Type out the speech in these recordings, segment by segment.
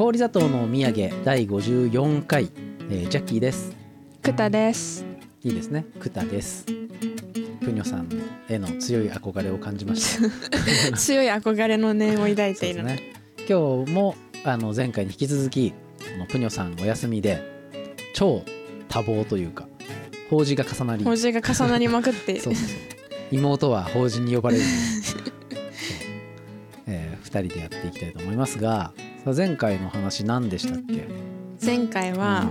氷砂糖のお土産第54回、えージャッキーです。くたです。いいですね。クタです。プニョさんへの強い憧れを感じました。強い憧れの念を抱いている。ね。今日もあの前回に引き続きこのプニョさんお休みで超多忙というか法事が重なり。文字が重なりまくって。そうそうそう妹は法人に呼ばれる えー、2人でやっていきたいと思いますがさあ前回の話何でしたっけ？前回は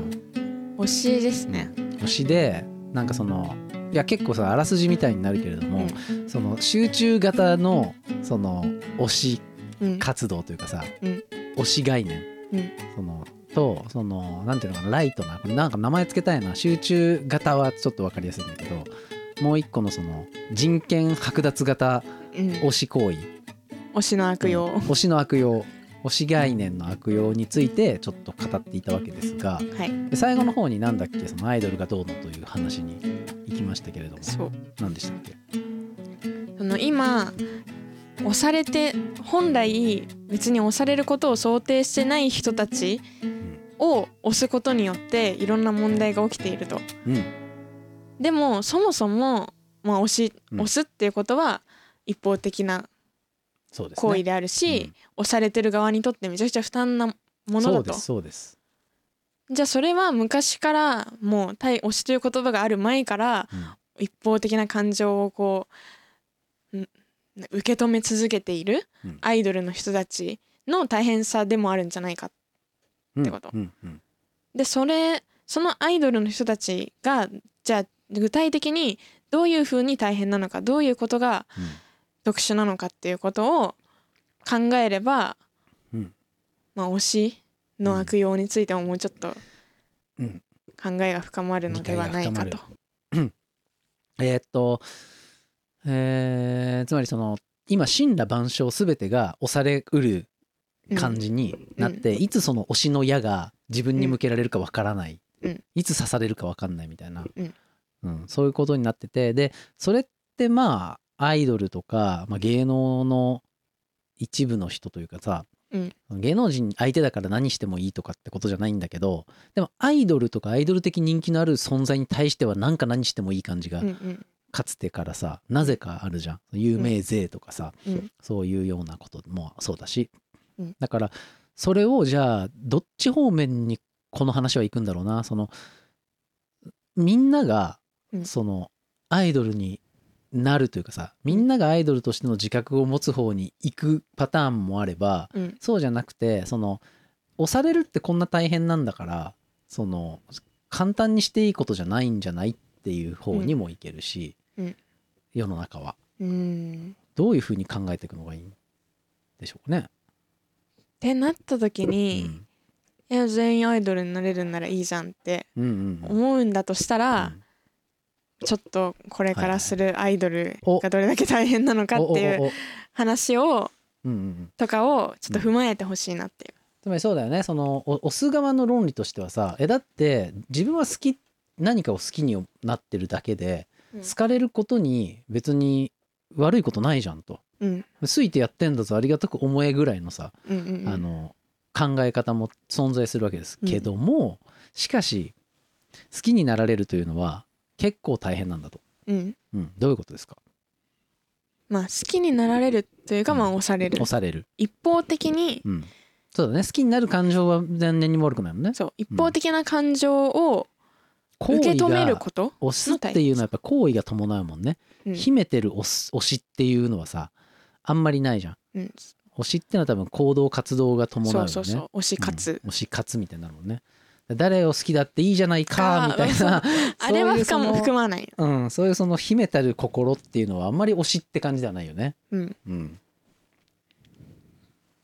推しですね。推しでなんかそのいや結構さあらすじみたいになるけれども、その集中型のその推しうん。活動というかさ、うん。推し概念、うん。そのとそのなんていうのかなライトなこれなんか名前つけたいな集中型はちょっと分かりやすいんだけどもう一個のその人権剥奪型うん。推し行為。推しの悪用。推しの悪用推し概念の悪用についてちょっと語っていたわけですがはい。で最後の方になんだっけそのアイドルがどうのという話に行きましたけれどもそう。何でしたっけ？その今押されて本来別に押されることを想定してない人たちを押すことによっていろんな問題が起きていると。うんでもそもそもまあ押しうん押すっていうことは一方的な行為であるし、押されてる側にとってめちゃくちゃ負担なものだと。そうですじゃあそれは昔からもう対推しという言葉がある前からうん。一方的な感情をこうん受け止め続けているうん。アイドルの人たちの大変さでもあるんじゃないかってこと。うんうんでそれそのアイドルの人たちがじゃあ具体的にどういうふうに大変なのかどういうことがうん特殊なのかっていうことを考えれば、うん。まあ推しの悪用についてももうちょっとうん。考えが深まるのではないかと。理。えーっと、えーつまりその今神羅万象すべてが押されうる感じになって、いつその推しの矢が自分に向けられるかわからない、うん。いつ刺されるかわかんないみたいな、うん。うん。そういうことになっててでそれってまあアイドルとか、まあ、芸能の一部の人というかさ、うん。芸能人相手だから何してもいいとかってことじゃないんだけどでもアイドルとかアイドル的人気のある存在に対しては何か何してもいい感じがかつてからさなぜかあるじゃん。有名税とかさ、うん。そういうようなこともそうだし、うん。だからそれをじゃあどっち方面にこの話は行くんだろうな。そのみんながうん。そのアイドルになるというかさみんながアイドルとしての自覚を持つ方に行くパターンもあればうん。そうじゃなくてその押されるってこんな大変なんだからその簡単にしていいことじゃないんじゃないっていう方にもいけるし、うん。うん。世の中は。うん。どういうふうに考えていくのがいいんでしょうかね。ってなった時うに、ん。いや全員アイドルになれるんならいいじゃんってうんうんうん。思うんだとしたら、ちょっとこれからするアイドルがどれだけ大変なのかっていう話をうんうんうん。とかをちょっと踏まえてほしいなっていう。つまりそうだよね。そのお押す側の論理としてはさえだって自分は好き何かを好きになってるだけで、うん。好かれることに別に悪いことないじゃんと。うん。好いてやってんだぞありがたく思えぐらいのさ、うんうんうん。あの考え方も存在するわけですけども、しかし好きになられるというのは結構大変なんだと、うん。うん、どういうことですか？まあ好きになられるというかまあうん押される。押される、一方的にうん、そうだね。好きになる感情は全然にも悪くないもんね。そう。一方的な感情を受け止めるがこと押すっていうのはやっぱ行為が伴うもんね、うん。秘めてる推す推しっていうのはさあんまりないじゃん。うん。推しってのは多分行動活動が伴うよね。そうそうそう。推し活うん。推し活みたいになるもんね誰を好きだっていいじゃないかみたいな あれは含まないうん、そういうその秘めたる心っていうのはあんまり推しって感じではないよね。うんうん。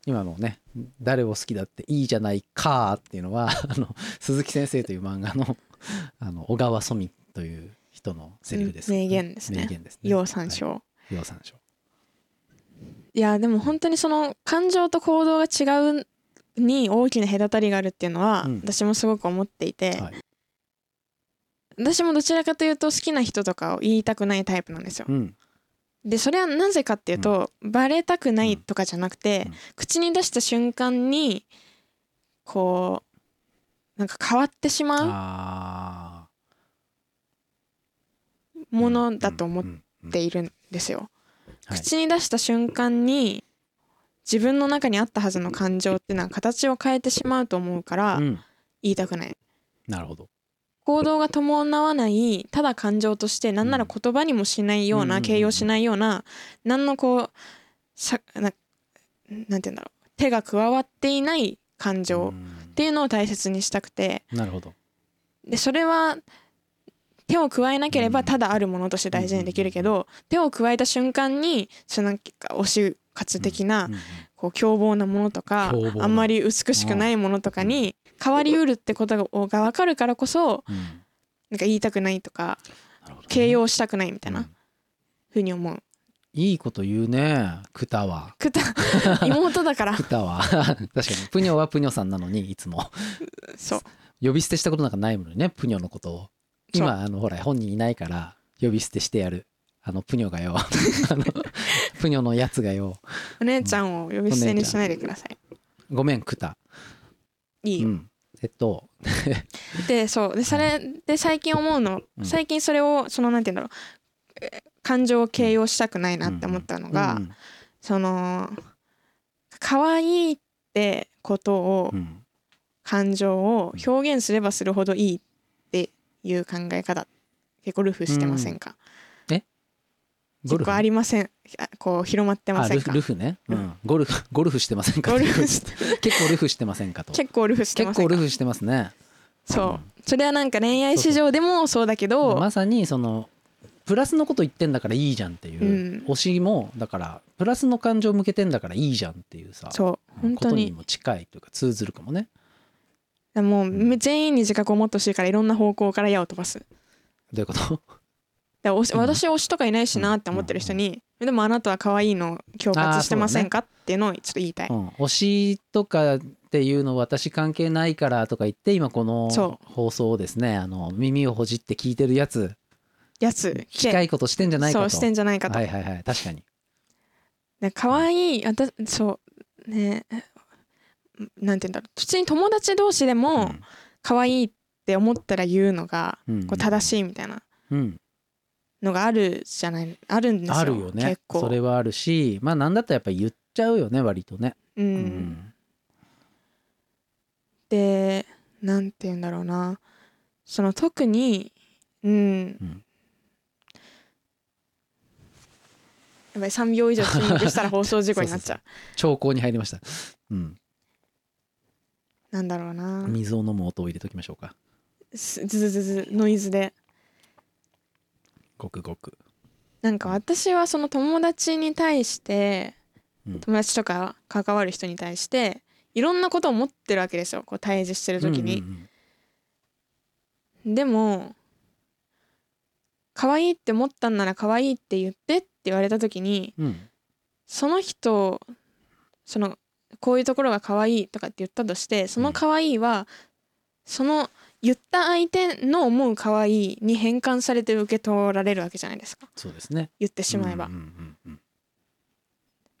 今のね、誰を好きだっていいじゃないかっていうのは、あの、鈴木先生という漫画の、あの、小川染という人のセリフです、うん名言ですね名言ですね。要参照、はい。要参照。いやでも本当にその感情と行動が違うに大きな隔たりがあるっていうのは、うん。私もすごく思っていて、はい。私もどちらかというと好きな人とかを言いたくないタイプなんですよ。うん。でそれはなぜかっていうと、バレたくないとかじゃなくて、うん。口に出した瞬間にこうなんか変わってしまあうものだと思っうんうんているんですよ。はい。口に出した瞬間に自分の中にあったはずの感情っていうのは形を変えてしまうと思うからうん。言いたくない。なるほど。行動が伴わないただ感情として何なら言葉にもしないよううんうん。形容しないような何のこうさななんて言うんだろう。手が加わっていない感情っていうのを大切にしたくて。うんなるほど。でそれは手を加えなければただあるものとして大事にできるけど手を加えた瞬間にそのなんか推し活的なこう凶暴なものとかあんまり美しくないものとかに変わりうるってことがが分かるからこそうん。なんか言いたくないとか形容したくないみたいなうん。ふうに思う。いいこと言うねクタは。くた 妹だから。クタは。確かに。プニョはプニョさんなのにいつも。そう。呼び捨てしたことなんかないものねプニョのことを。今あのほら本人いないから呼び捨てしてやるあのプニョがよ。あのプニョのやつがよ。お姉ちゃんを呼び捨てにしないでください。ごめんクタ。いいうよ。ん。えっと。でそう。でそれで最近思うのうん。最近それをそのなんて言うんだろう。えー感情を形容したくないなって思ったのが、うん。その可愛いってことをうん。感情を表現すればするほどいいっていう考え方結構ルフしてませんか、結構ありません。あこう広まってませんか？ルフね、うん、ゴルフ ゴルフしてませんか？ゴルフして。結構ルフしてませんかと。結構ルフしてま結構ルフしてますね。そう。それはなんか恋愛市場でもそうだけどまさにそのプラスのこと言ってんだからいいじゃんっていう、うん。推しもだからプラスの感情向けてんだからいいじゃんっていうさそう。本当に。ことにも近いというか通ずるかもね。もう全員に自覚を持ってほしいからいろんな方向から矢を飛ばす。どういうこと？だから推しうん。私推しとかいないしなって思ってる人に、でもあなたは可愛いの恐喝してませんか、っていうのをちょっと言いたい、うん、推しとかっていうの私関係ないからとか言って今このそ放送をですね。あの耳をほじって聞いてるやつ。やつ。近いことしてんじゃないかと。そうしてんじゃないかと、はいはいはい。確かに。で可愛い私そうねなんて言うんだろう。普通に友達同士でも可愛いって思ったら言うのがうん。こう正しいみたいな。うん、のがあるじゃないあるんですよあるよね。結構。それはあるしまあなんだったらやっぱ言っちゃうよね割とね、う、うん。でなんて言うんだろうな。その特にうん、ん。やばい3秒以上スイングしたら放送事故になっちゃう。兆候に入りました、うん、なんだろうな。水を飲む音を入れときましょうか。すズズズズノイズでごくごく。なんか私はその友達に対してうん。友達とか関わる人に対していろんなことを思ってるわけですよ。こう対峙してる時に、でも可愛いって思ったんなら可愛いって言ってって言われた時にうんうん。その人そのこういうところが可愛いとかって言ったとしてその可愛いはその言った相手の思う可愛いに変換されて受け取られるわけじゃないですか。そうですね。言ってしまえば。うん。うんうんうん。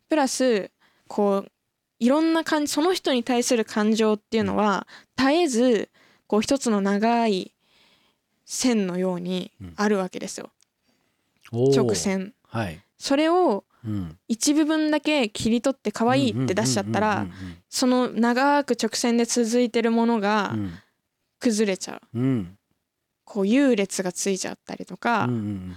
プラスこういろんな感じその人に対する感情っていうのは絶えずこう一つの長い線のようにあるわけですよ、おー。直線。はい、それをうん、一部分だけ切り取って可愛いって出しちゃったらうん。その長く直線で続いてるものがうん崩れちゃう。うん。うんこう優劣がついちゃったりとか、うんうんうん。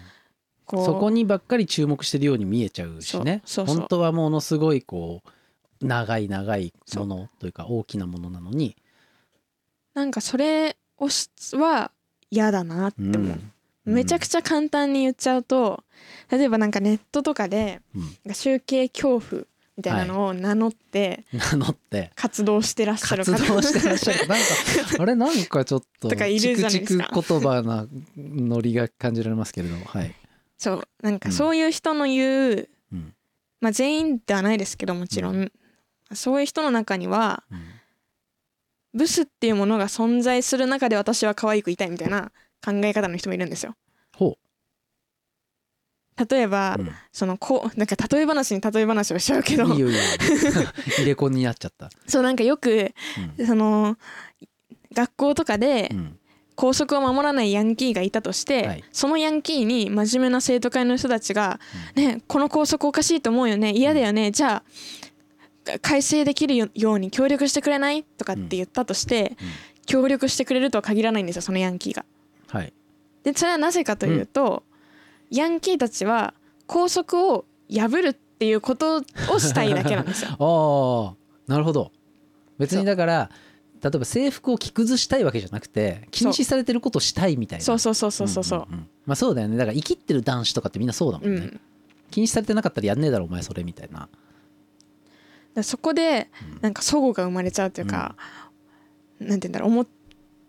こうそこにばっかり注目してるように見えちゃうしね。本当はものすごいこう長い長いものというか大きなものなのに。なんかそれをしは嫌だなって思う、うん。めちゃくちゃ簡単に言っちゃうと例えばなんかネットとかでうん。集計恐怖みたいなのを名乗って名乗って。活動してらっしゃる。活方動してらっしゃる。なんかあれなんかちょっととかいるじゃないですか。チクチク言葉なノリが感じられますけれどもはい、そう。なんかうん。そういう人の言う、うん。まあ全員ではないですけどもちろん、そういう人の中にはうん。ブスっていうものが存在する中で私は可愛くいたいみたいな考え方の人もいるんですよ。ほ例えば、うん。そのこうなんか例え話に例え話をしちゃうけど。いいよいいよ。入れ子になっちゃった、そうなんかよくうん。その学校とかでうん。校則を守らないヤンキーがいたとして、はい。そのヤンキーに真面目な生徒会の人たちが「ねこの校則おかしいと思うよね嫌だよねじゃあ改正できるように協力してくれない?」とかって言ったとして、うん。協力してくれるとは限らないんですよそのヤンキーが。はい。でそれはなぜかというと、ヤンキーたちは校則を破るっていうことをしたいだけなんですよ。ああなるほど。別にだから例えば制服を着崩したいわけじゃなくて禁止されてることをしたいみたいな。そう。そうそうそうそうそう。んんん。まあそうだよね。だから生きってる男子とかってみんなそうだもね、うん。禁止されてなかったらやんねえだろお前それみたいな。らそこでなんか齟齬が生まれちゃうというか、なんて言うんだろう思っ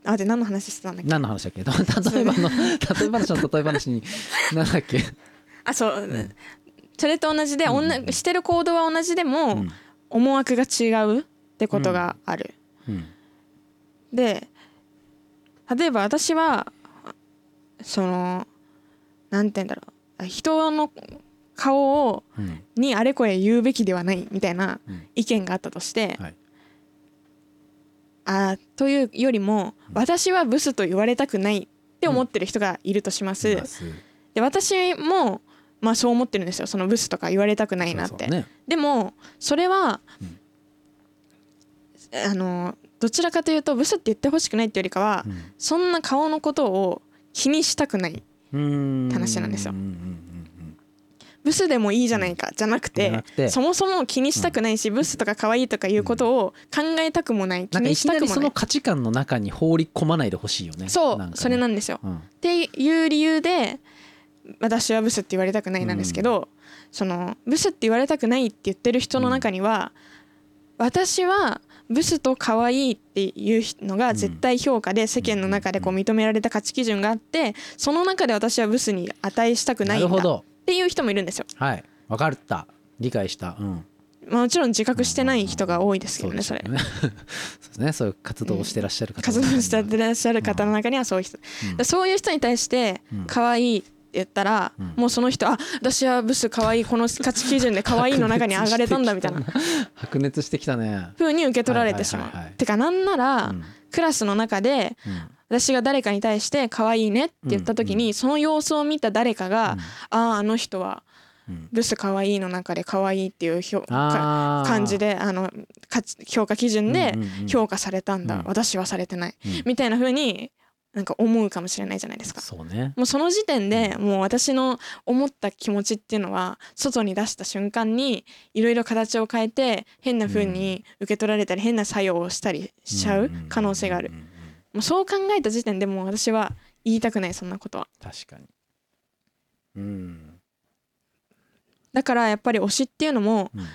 あで何の話してたんだっけ？何の話だっけ？例えばの例え話の例え話に 何だっけ、あそう、それと同じで、うん。してる行動は同じでも、うん。思惑が違うってことがある。うん。で例えば私はそのなんて言うんだろう。人の顔をうん。にあれこれ言うべきではないみたいなうん。意見があったとして、はいあというよりも私はブスと言われたくないって思ってる人がいるとします。で私もまあそう思ってるんですよ。そのブスとか言われたくないなって。そうそうね。でもそれは、うん。あのどちらかというとブスって言ってほしくないっていうよりかは、そんな顔のことを気にしたくないうん話なんですよ。うんうんうんブスでもいいじゃないかじゃなくじて。そもそも気にしたくないし、ブスとか可愛いとかいうことを考えたくもない気にしたくもない。の価値観の中に放り込まないでほしいよね。そう、ね。それなんですよ。うん。っていう理由で私はブスって言われたくないなんですけど、そのブスって言われたくないって言ってる人の中には、私はブスと可愛いっていうのが絶対評価で世間の中でこう認められた価値基準があってその中で私はブスに値したくなないるほんだっどていう人もいるんですよ。はい。分かった。理解した。うん。まあもちろん自覚してない人が多いですけどねそれ。そうですね。そういう活動をしてらっしゃる方。活動してらっしゃる方の中にはそういう人、うん。そういう人に対してうん。可愛いって言ったら、うん。もうその人あ私はブス可愛いこの価値基準で可愛いの中に上がれたんだみたいな。白熱してきたね。風に受け取られてしまう。てかなんなら、うん。クラスの中でうん私が誰かに対して可愛いねって言った時に、その様子を見た誰かが、あああの人はうん。ブス可愛いの中で可愛いっていう感じであの価値評価基準で評価されたんだ、うん。私はされてない、うん。みたいな風になんか思うかもしれないじゃないですか。そうね。もうその時点でもう私の思った気持ちっていうのは外に出した瞬間にいろいろ形を変えて変な風に受け取られたり変な作用をしたりしちゃう可能性があるうんうん。うんうんもうそう考えた時点でもう私は言いたくないそんなことは。確かに。うん。だからやっぱり推しっていうのもうん。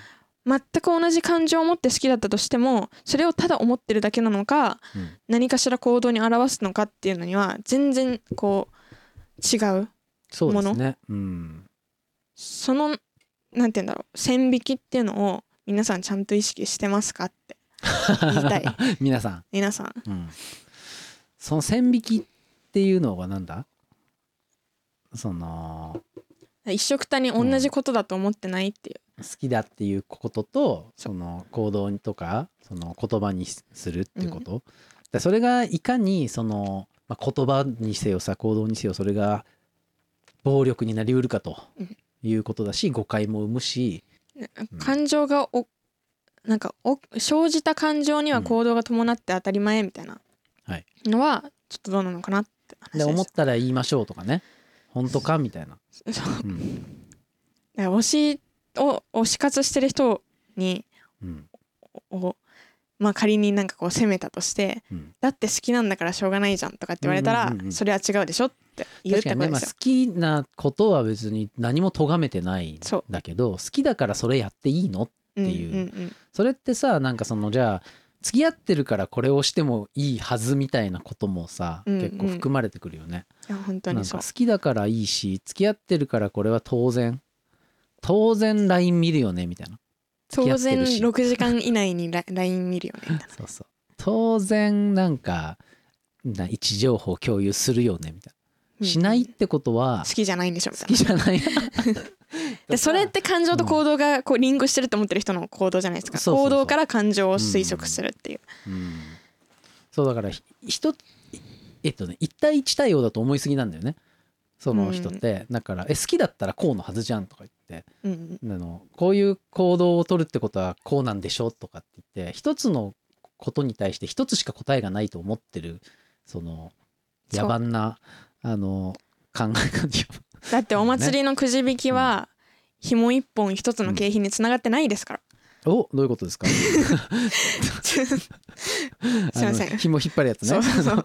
全く同じ感情を持って好きだったとしてもそれをただ思ってるだけなのかうん。何かしら行動に表すのかっていうのには全然こう違うそうですね。うん。そのなんて言うんだろう線引きっていうのを皆さんちゃんと意識してますかって言いたい。皆さん。皆さん。うんその線引きっていうのはなんだ？その一緒くたに同じことだと思ってないっていう、好きだっていうこととその行動とかその言葉にするっていうこと、でそれがいかにその、まあ、言葉にせよさ行動にせよそれが暴力になりうるかとうん。いうことだし誤解も生むし。うん感情がおなんかお生じた感情には行動が伴って当たり前みたいな。はいのはちょっとどうなのかなって話で思ったら言いましょうとかね。本当かみたいな、そう。うん。推しを推し活してる人にうん。をまあ仮になんかこう責めたとしてうん、だって好きなんだからしょうがないじゃんとかって言われたら、うんうんうんうん。それは違うでしょって言うってことですよ。好。きなことは別に何も咎めてないんだけど好きだからそれやっていいのていう。うんうん。それってさなんかそのじゃあ付き合ってるからこれをしてもいいはずみたいなこともさ、うんうん。結構含まれてくるよね。いや本当にそう。好きだからいいし付き合ってるからこれは当然当然 LINE 見るよねみたいな。当然ってるし。6時間以内にラ LINE 見るよねみたいな。そうそう。当然なんかな位置情報共有するよねみたいうん。しないってことは好きじゃないんでしょみたいな。好きじゃない でそれって感情と行動がこうリンクしてると思ってる人の行動じゃないですか。行動から感情を推測するっていう、うんそうだからひ人えっとね一対一対応だと思いすぎなんだよね。その人って、だからえ好きだったらこうのはずじゃんとか言って。うん。あのこういう行動を取るってことはこうなんでしょとかって言って一つのことに対して一つしか答えがないと思ってるその野蛮なあの考え感じだってお祭りのくじ引きは紐一本一つの景品につながってないですから、おどういうことですか？すいません。紐引っ張るやつね。そうそうそう。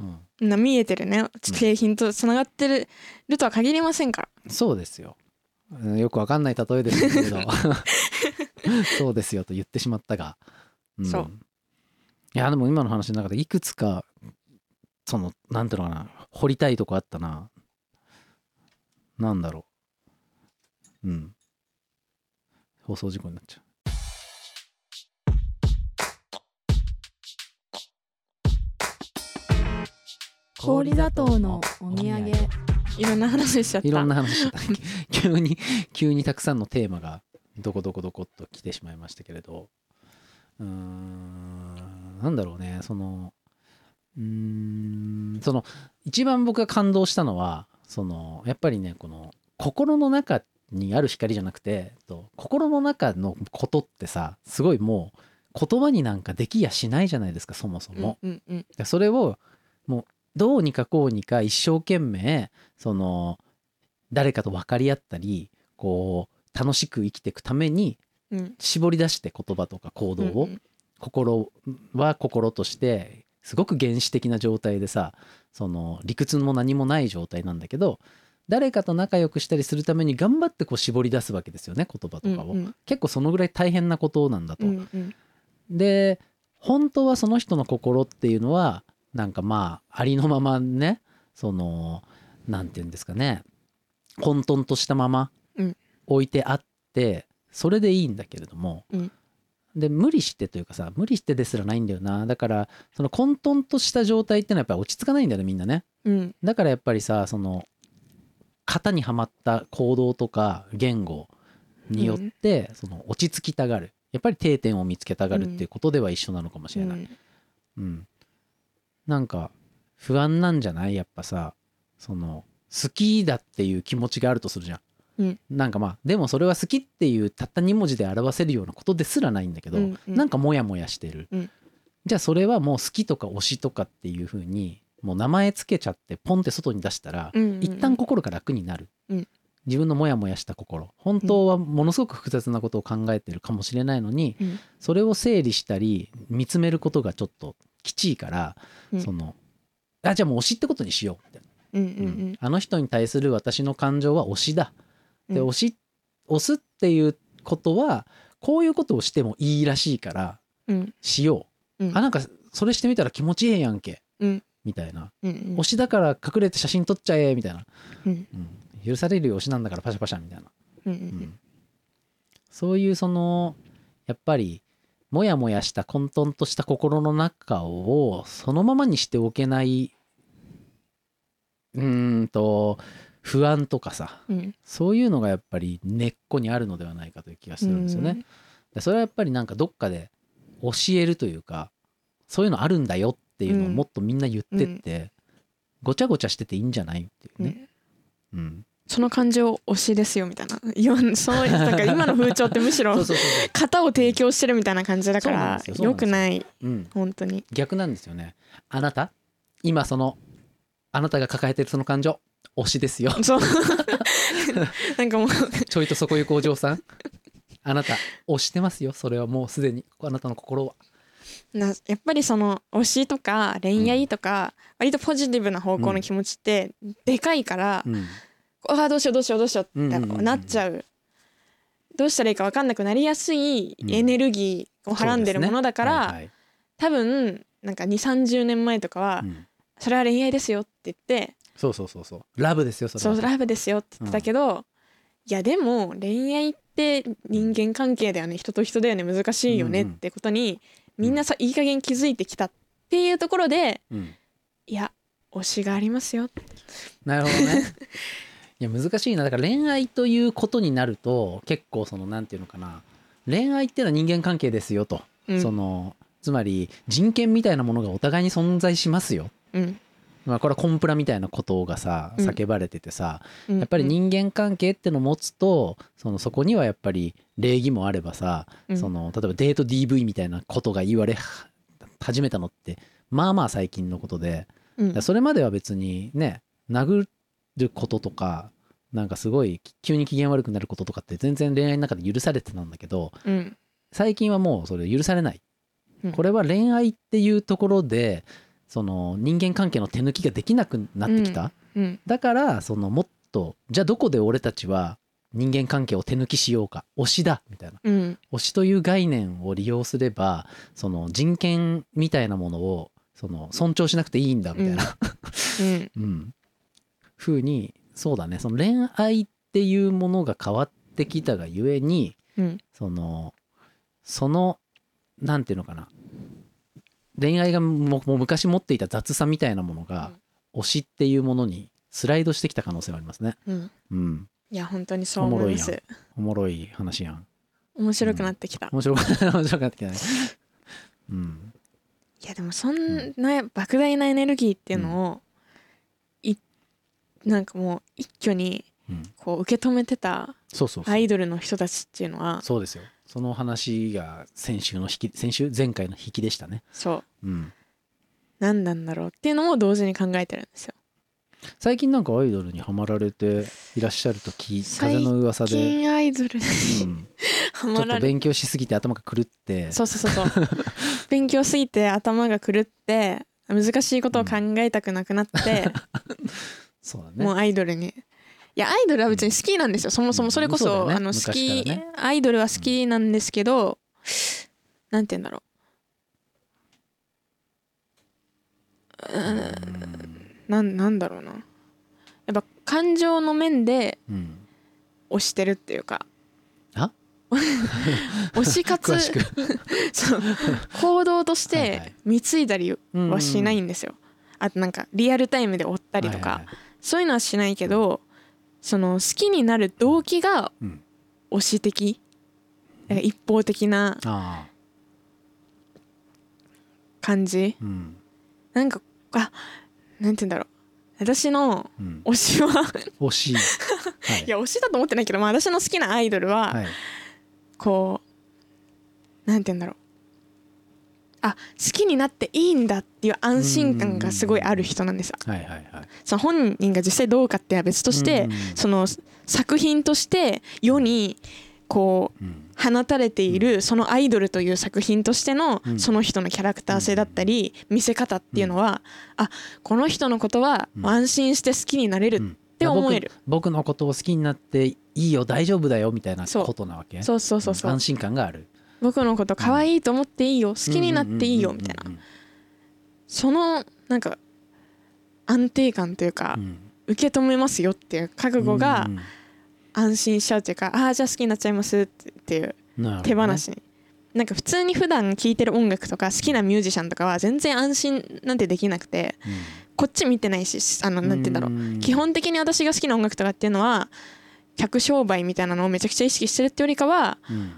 うん。な見えてるね。景品とつながってるるとは限りませんから。そうですよ。うんよくわかんない例えですけれど。そうですよと言ってしまったが、ん。そう。いやでも今の話の中でいくつかそのなんていうのかな掘りたいとこあったな。なんだろう。うん。放送事故になっちゃう。氷砂糖のお土産。いろんな話しちゃったいろんな話しちゃった。急に急にたくさんのテーマがどこどこどこっと来てしまいましたけれど。うーんなんだろうねそのうーんその一番僕が感動したのはそのやっぱりねこの心の中にある光じゃなくてと心の中のことってさすごいもう言葉になんかできやしないじゃないですかそもそも。うんうんうん。でそれをもうどうにかこうにか一生懸命その誰かと分かり合ったりこう楽しく生きていくためにうん。絞り出して言葉とか行動を、うんうん。心は心としてすごく原始的な状態でさその理屈も何もない状態なんだけど誰かと仲良くしたりするために頑張ってこう絞り出すわけですよね言葉とかを、うんうん。結構そのぐらい大変なことなんだと。うんうん。で本当はその人の心っていうのはなんかまあありのままねそのなんて言うんですかね混沌としたままうん。置いてあって、それでいいんだけれども、うんで無理してというかさ無理してですらないんだよな。だからその混沌とした状態ってのはやっぱり落ち着かないんだよねみんなね。うん。だからやっぱりさその型にはまった行動とか言語によって、その落ち着きたがる。やっぱり定点を見つけたがるっていうことでは一緒なのかもしれない、うん。うん、なんか不安なんじゃない？やっぱさその好きだっていう気持ちがあるとするじゃん、うんなんかまあでもそれは好きっていうたった2文字で表せるようなことですらないんだけど、うんうん。なんかモヤモヤしてる、うん。じゃあそれはもう好きとか推しとかっていう風にもう名前つけちゃってポンって外に出したら、うんうんうん。一旦心が楽になる、うん。自分のモヤモヤした心。本当はものすごく複雑なことを考えてるかもしれないのに、うん。それを整理したり見つめることがちょっときちいから、うん。そのあじゃあもう推しってことにしよう。みたいうんうな、うんん。あの人に対する私の感情は推しだ、でうん。推し推すっていうことはこういうことをしてもいいらしいからうん。しよう、うん。あなんかそれしてみたら気持ちええやんけ、うん。みたいな、うんうん。推しだから隠れて写真撮っちゃえみたいな、うん。うん。許されるよ推しなんだからパシャパシャみたいな。うんううん。んそういうそのやっぱりモヤモヤした混沌とした心の中をそのままにしておけないうーんと不安とかさうん。そういうのがやっぱり根っこにあるのではないかという気がするんですよね。でそれはやっぱりなんかどっかで教えるというかそういうのあるんだよっていうのをもっとみんな言ってって、ごちゃごちゃしてていいんじゃないっていうね。うんうん。その感情推しですよみたいな。今そうなんか今の風潮ってむしろ型を提供してるみたいな感じだからよ。くない。うん、本当に。逆なんですよね。あなた？今そのあなたが抱えてるその感情推しですよ。そう。なんかもう。ちょいとそこ行くお嬢さん。あなた推してますよ。それはもうすでに。あなたの心は。なやっぱりその推しとか恋愛とか、割とポジティブな方向の気持ちってでかいから、うん。ああどうしようどうしようどうしようってなっちゃう,、どうしたらいいか分かんなくなりやすいエネルギーをはらんでるものだから、そうですねはい。多分なんか2 3 0年前とかは、はいうん。それは恋愛ですよって言ってそうそうそうそう。ラブですよそそうラブですよって言ってたけど、いやでも恋愛って人間関係だよね。人と人だよね。難しいよね。うんうんってことにみんなさいい加減気づいてきたっていうところでうん。いや推しがありますよ。なるほどね。いや難しいな。だから恋愛ということになると結構そのなんていうのかな。恋愛っていうのは人間関係ですよと、うん。そのつまり人権みたいなものがお互いに存在しますよ。うんまあこれはコンプラみたいなことがさうん。叫ばれててさ、うん。やっぱり人間関係ってのを持つとそのそこにはやっぱり礼儀もあればさ、うん。その例えばデート DV みたいなことが言われ始めたのってまあまあ最近のことでうん。それまでは別にね殴ることとかなんかすごい急に機嫌悪くなることとかって全然恋愛の中で許されてたんだけどうん。最近はもうそれ許されない、うん。これは恋愛っていうところでその人間関係の手抜きができなくなってきた、うんだからそのもっとじゃあどこで俺たちは人間関係を手抜きしようか。推しだ。みたいな。うん。推しという概念を利用すればその人権みたいなものをその尊重しなくていいんだみたいな、うん。うん、ふうにそうだね。その恋愛っていうものが変わってきたがゆえにうん。そのそのなんていうのかな恋愛がももう昔持っていた雑さみたいなものが推しっていうものにスライドしてきた可能性はありますね。うん。うん、いや本当にそう思いまおもろいすおもろい話やん。面白くなってきた、面白く 面白くなってきたね。うん、いやでもそんな莫大なエネルギーっていうのを、いなんかもう一挙にうん、こう受け止めてたそうそうそう。アイドルの人たちっていうのはそうですよ。その話が先週の引き先週前回の引きでしたね。そううん、何なんだろうっていうのも同時に考えてるんですよ。最近なんかアイドルにハマられていらっしゃると聞い最風の噂で、金アイドルにうん、ハちょっと勉強しすぎて頭が狂って。そうそうそうそう。勉強すぎて頭が狂って難しいことを考えたくなくなって、そうだね。もうアイドルに。いやアイドルは別に好きなんですよ。そもそもそれこそ,、ね。あの好き、ね。アイドルは好きなんですけど、なんて言うんだろううん。なんなんだろうな。やっぱ感情の面でうん、推してるっていうか。あ？推し活。そう。行動としてい貢いだりはしないんですよ。あとなんかリアルタイムで追ったりとか、はいはいはい。そういうのはしないけどその好きになる動機がうん。推し的。だから一方的な感じ。うん。なんかあなんて言うんだろう。私のうん、推しは惜し。い。はい。いや推しだと思ってないけど、まあ、私の好きなアイドルは、はい、こうなんて言うんだろう。あ好きになっていいんだっていう安心感がすごいある人なんですよ。はいはいはい。その本人が実際どうかっては別として、うん。その作品として世にこううん放たれているそのアイドルという作品としてのうん。その人のキャラクター性だったり見せ方っていうのはあこの人のことはうん。安心して好きになれるうん。って思える。僕僕のことを好きになっていいよ大丈夫だよみたいなことなわけ？そうそうそうそう。安心感がある。僕のこと可愛いと思っていいよ好きになっていいよみたいな。うんそのなんか安定感というかうん。うん受け止めますよっていう覚悟がうん安心しちゃうというかああじゃあ好きになっちゃいますっていう手放しに、なんか普通に普段聴いてる音楽とか好きなミュージシャンとかは全然安心なんてできなくてこっち見てないしあのなんて言うんだろう。うん。基本的に私が好きな音楽とかっていうのは客商売みたいなのをめちゃくちゃ意識してるってよりかはうん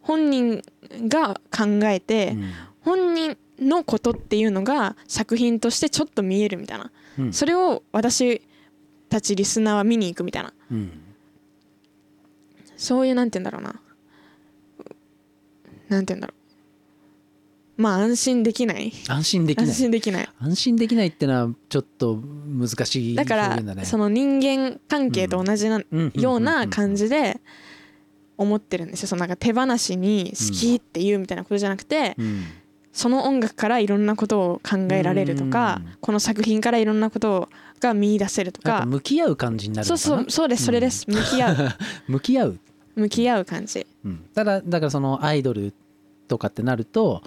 本人が考えて、うん。本人のことっていうのが作品としてちょっと見えるみたいな、うん。それを私たちリスナーは見に行くみたいな。うんそういうなんて言うんだろうな。なんて言うんだろう。まあ安心できない。安心できない。安心できない。安心できないってのはちょっと難しいだからその人間関係と同じな、うんような感じで思ってるんですよ。そのなんか手放しに好きっていうみたいなことじゃなくて、うん。その音楽からいろんなことを考えられるとか、うんこの作品からいろんなことが見出せるとか。か向き合う感じになるそうそうそうですそれです、向き合う。向き合う向き合う感じ。うん。ただだからそのアイドルとかってなると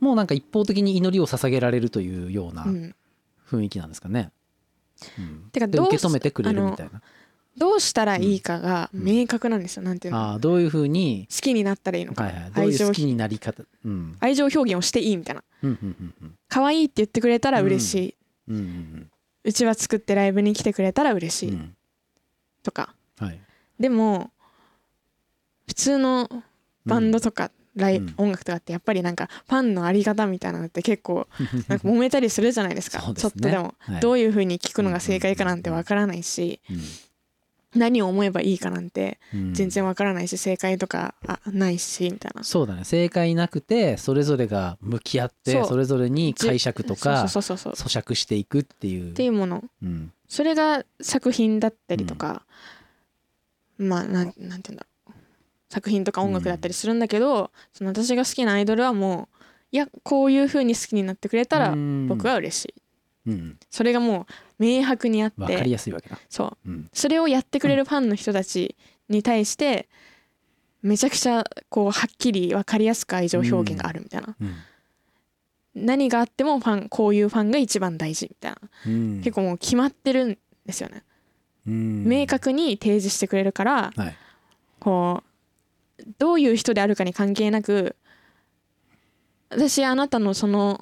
もうなんか一方的に祈りを捧げられるというようなうん、雰囲気なんですかね。うん。てかどうで受け止めてくれるみたいな。どうしたらいいかが明確なんですよ、なんていうの。ああどういうふうに、好きになったらいいのか、はいはい、どういう好きになり方。うん。愛情表現をしていいみたいな。うんうんうんうん。可愛いって言ってくれたら嬉しい、うん。うんうちは作ってライブに来てくれたら嬉しい。うん。とか、はい。でも普通のバンドとか、ライうん。音楽とかってやっぱりなんかファンのあり方みたいなのって結構なんか揉めたりするじゃないですか。ね。ちょっとでも、はい。どういう風に聞くのが正解かなんてわからないし、何を思えばいいかなんてうん。全然わからないし正解とかあないしみたいな。そうだね。正解なくてそれぞれが向き合ってそれぞれに解釈とかそうそうそうそう。咀嚼していくっていう。っていうもの。うん。それが作品だったりとか、まあなんなんて言うんだろう作品とか音楽だったりするんだけど、その私が好きなアイドルはもういやこういう風に好きになってくれたらうん。僕は嬉しい、うん。それがもう明白にあっわかりてやすいわけだ。そう。うん。それをやってくれるファンの人たちに対してめちゃくちゃこうはっきり分かりやすく愛情表現があるみたいな、うん。何があってもファンこういうファンが一番大事みたいな、うん。結構もう決まってるんですよね、うん。明確に提示してくれるからはい。こうどういう人であるかに関係なく私あなたのその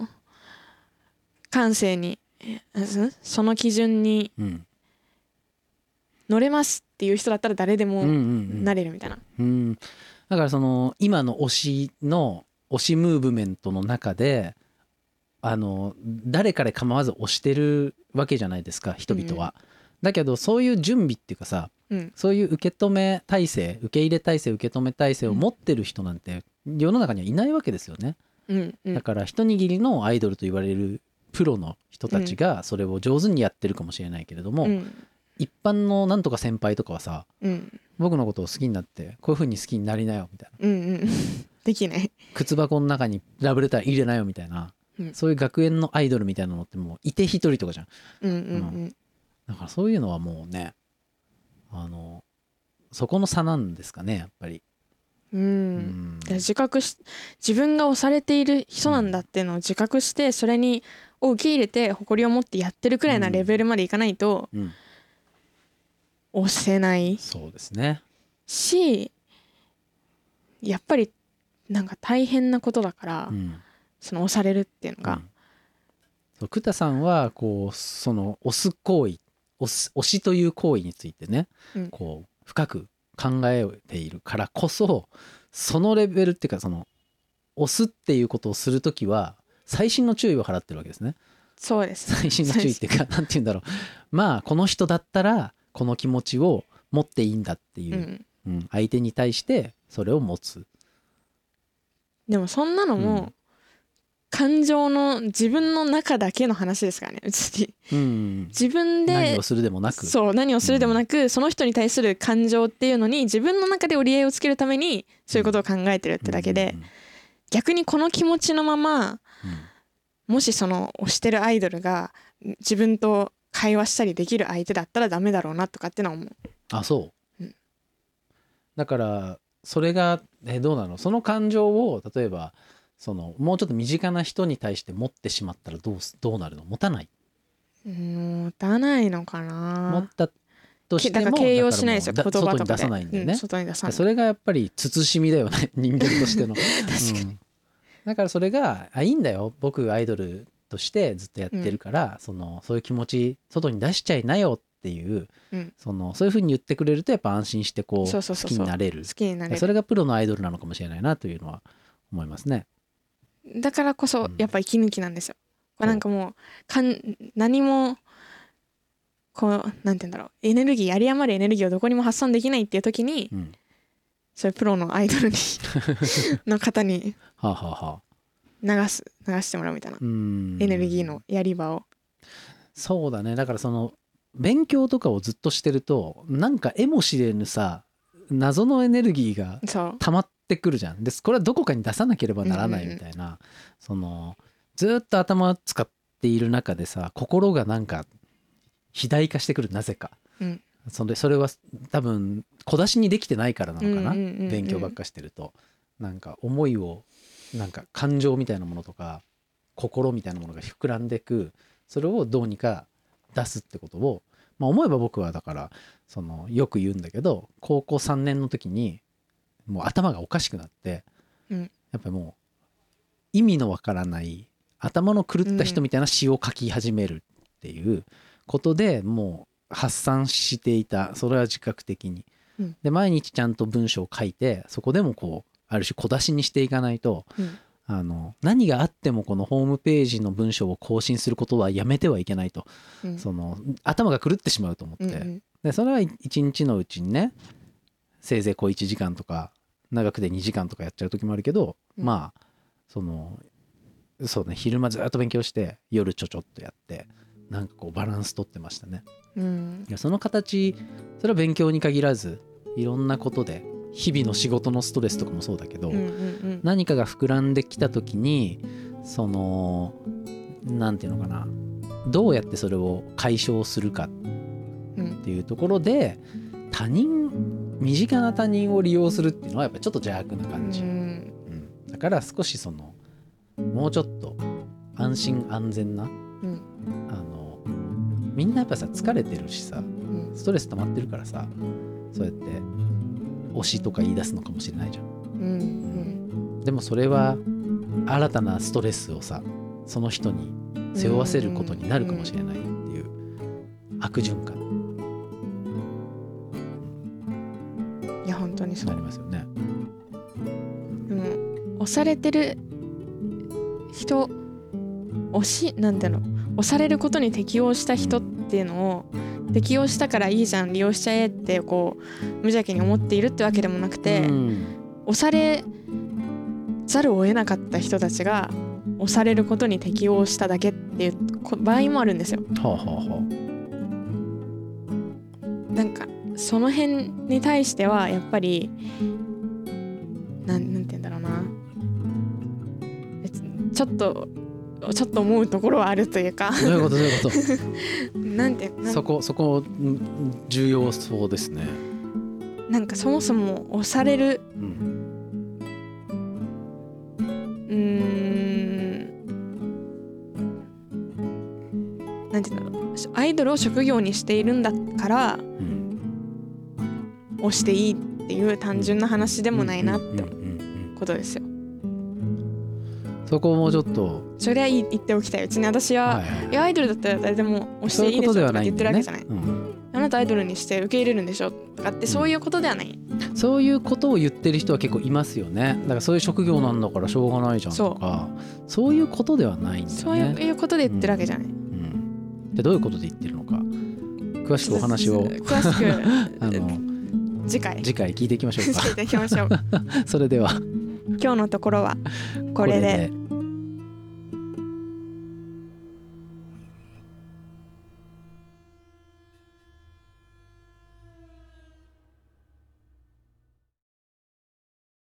感性にその基準にうん。乗れますっていう人だったら誰でもうんうんうん。なれるみたいな、うん。だからその今の推しの推しムーブメントの中であの誰かで構わず推してるわけじゃないですか人々は。だけどそういう準備っていうかさうん。そういう受け止め体制受け入れ体制受け止め体制を持ってる人なんて世の中にはいないわけですよね。うんうん。だから一握りのアイドルと言われるプロの人たちがそれを上手にやってるかもしれないけれども、うん。一般のなんとか先輩とかはさうん。僕のことを好きになってこういう風に好きになりなよみたいな。うんうん。できない。靴箱の中にラブレター入れなよみたいな、うん。そういう学園のアイドルみたいなのってもういて一人とかじゃんうん。うん。だからそういうのはもうねあのそこの差なんですかねやっぱり、うん。ううんん自覚し自分が押されている人なんだっていうのを自覚してそれにを受け入れて誇りを持ってやってるくらいなレベルまでいかないとうん。押せない。そうですね。しやっぱりなんか大変なことだから、うん。その押されるっていうのが。うん、そう久田さんはこうその押す行為押す押しという行為についてね、うん。こう深く考えているからこそそのレベルっていうかその押すっていうことをするときは細心の注意を払ってるわけですね。そうです。細心の注意っていうかなんて言うんだろう。まあこの人だったらこの気持ちを持っていいんだっていうう、ん、うん相手に対してそれを持つ、でもそんなのも、うん感情の自分の中だけの話ですからね別に。うん、自分で何をするでもなく。そう何をするでもなく、その人に対する感情っていうのに自分の中で折り合いをつけるためにそういうことを考えてるってだけで、うん。逆にこの気持ちのままうん。もしその推してるアイドルが自分と会話したりできる相手だったらダメだろうなとかってのは思う。あそう、うん。だからそれがえどうなの？その感情を例えばそのもうちょっと身近な人に対して持ってしまったらどうすどうなるの？持たない、うん持たないのか持なったとしても形容しないですよ。だ言葉とかで。外に出さないんだよね、うん外に出さない。それがやっぱり慎みだよね 人間としての。うん。だからそれがあいいんだよ。僕アイドルとしてずっとやってるから、そのそういう気持ち外に出しちゃいなよっていう、うん。そのそういうふうに言ってくれるとやっぱ安心してこうそうそうそうそう。好きになれる。好きになれる。それがプロのアイドルなのかもしれないなというのは思いますね。だからこそうん。やっぱ息抜きなんですよ、これなんかもうかん何もこうなんて言うんだろう。エネルギー有り余るエネルギーをどこにも発散できないっていう時にうん、そういうプロのアイドルに の方に流す流してもらうみたいな、うん。エネルギーのやり場を。そうだね。だからその勉強とかをずっとしてるとなんか絵も知れぬさ謎のエネルギーが溜まってくるじゃん。ですこれはどこかに出さなければならないうんうんうん。みたいな、そのずっと頭使っている中でさ心がなんか肥大化してくるなぜか、うん。それそれは多分小出しにできてないからなのかな、うんうんうんうん勉強ばっかしてると。なんか思いをなんか感情みたいなものとか心みたいなものが膨らんでくそれをどうにか出すってことを、まあ、思えば僕はだからそのよく言うんだけど高校3年の時にもう頭がおかしくなって、うん。やっぱりもう意味のわからない頭の狂った人みたいな詩を書き始めるっていうことでもう発散していたそれは自覚的に。うん。で毎日ちゃんと文章を書いてそこでもこうある種小出しにしていかないとうん。あの何があってもこのホームページの文章を更新することはやめてはいけないと。うん。その頭が狂ってしまうと思って、うんうんでそれは一日のうちにねせいぜい小1時間とか長くて2時間とかやっちゃう時もあるけど、うん。まあそのそうね昼間ずっと勉強して夜ちょちょっとやってなんかこうバランス取ってましたね。うん。いやその形それは勉強に限らずいろんなことで日々の仕事のストレスとかもそうだけど、うんうん何かが膨らんできた時にそのなんていうのかなどうやってそれを解消するかうんっていうところで他人身近な他人を利用するっていうのはやっぱちょっと邪悪な感じ、うん。うんだから少しそのもうちょっと安心安全なうん。あのみんなやっぱさ疲れてるしさうん。ストレス溜まってるからさそうやって推しとか言い出すのかもしれないじゃんうん。でもそれは新たなストレスをさその人に背負わせることになるかもしれないっていう悪循環にそうりますよね。でも押されてる人押しなんだろう押されることに適応した人っていうのを適応したからいいじゃん利用しちゃえってこう無邪気に思っているってわけでもなくて、うん押されざるを得なかった人たちが押されることに適応しただけっていうこ場合もあるんですよ。はあはあはなんかその辺に対してはやっぱりなんなんて言うんだろうな。ちょっとちょっと思うところはあるというか。あ。どういうこと？どういうこ なんてなんとそこそこうん重要そうですね。なんかそもそも押される。うん。なんて言うんだろう。アイドルを職業にしているんだからうん押していいっていう単純な話でもないなってうんうんうんことですよ。うんそこをもうちょっと、それは言っておきたい。別に私は、はいはい。いやアイドルだったら誰でも押しそうていいでしょとかって言ってるわけじゃない、うんあなたアイドルにして受け入れるんでしょとかってそういうことではない、そういうことを言ってる人は結構いますよね。だからそういう職業なんだからしょうがないじゃんとか、そう。いうことではないんだそうよね。いうことで言ってるわけじゃない、うん、でどういうことで言ってるのか。詳しくお話を。詳しく あの次回。次回聞いていきましょうか。聞いていきましょう。それでは。今日のところはこれで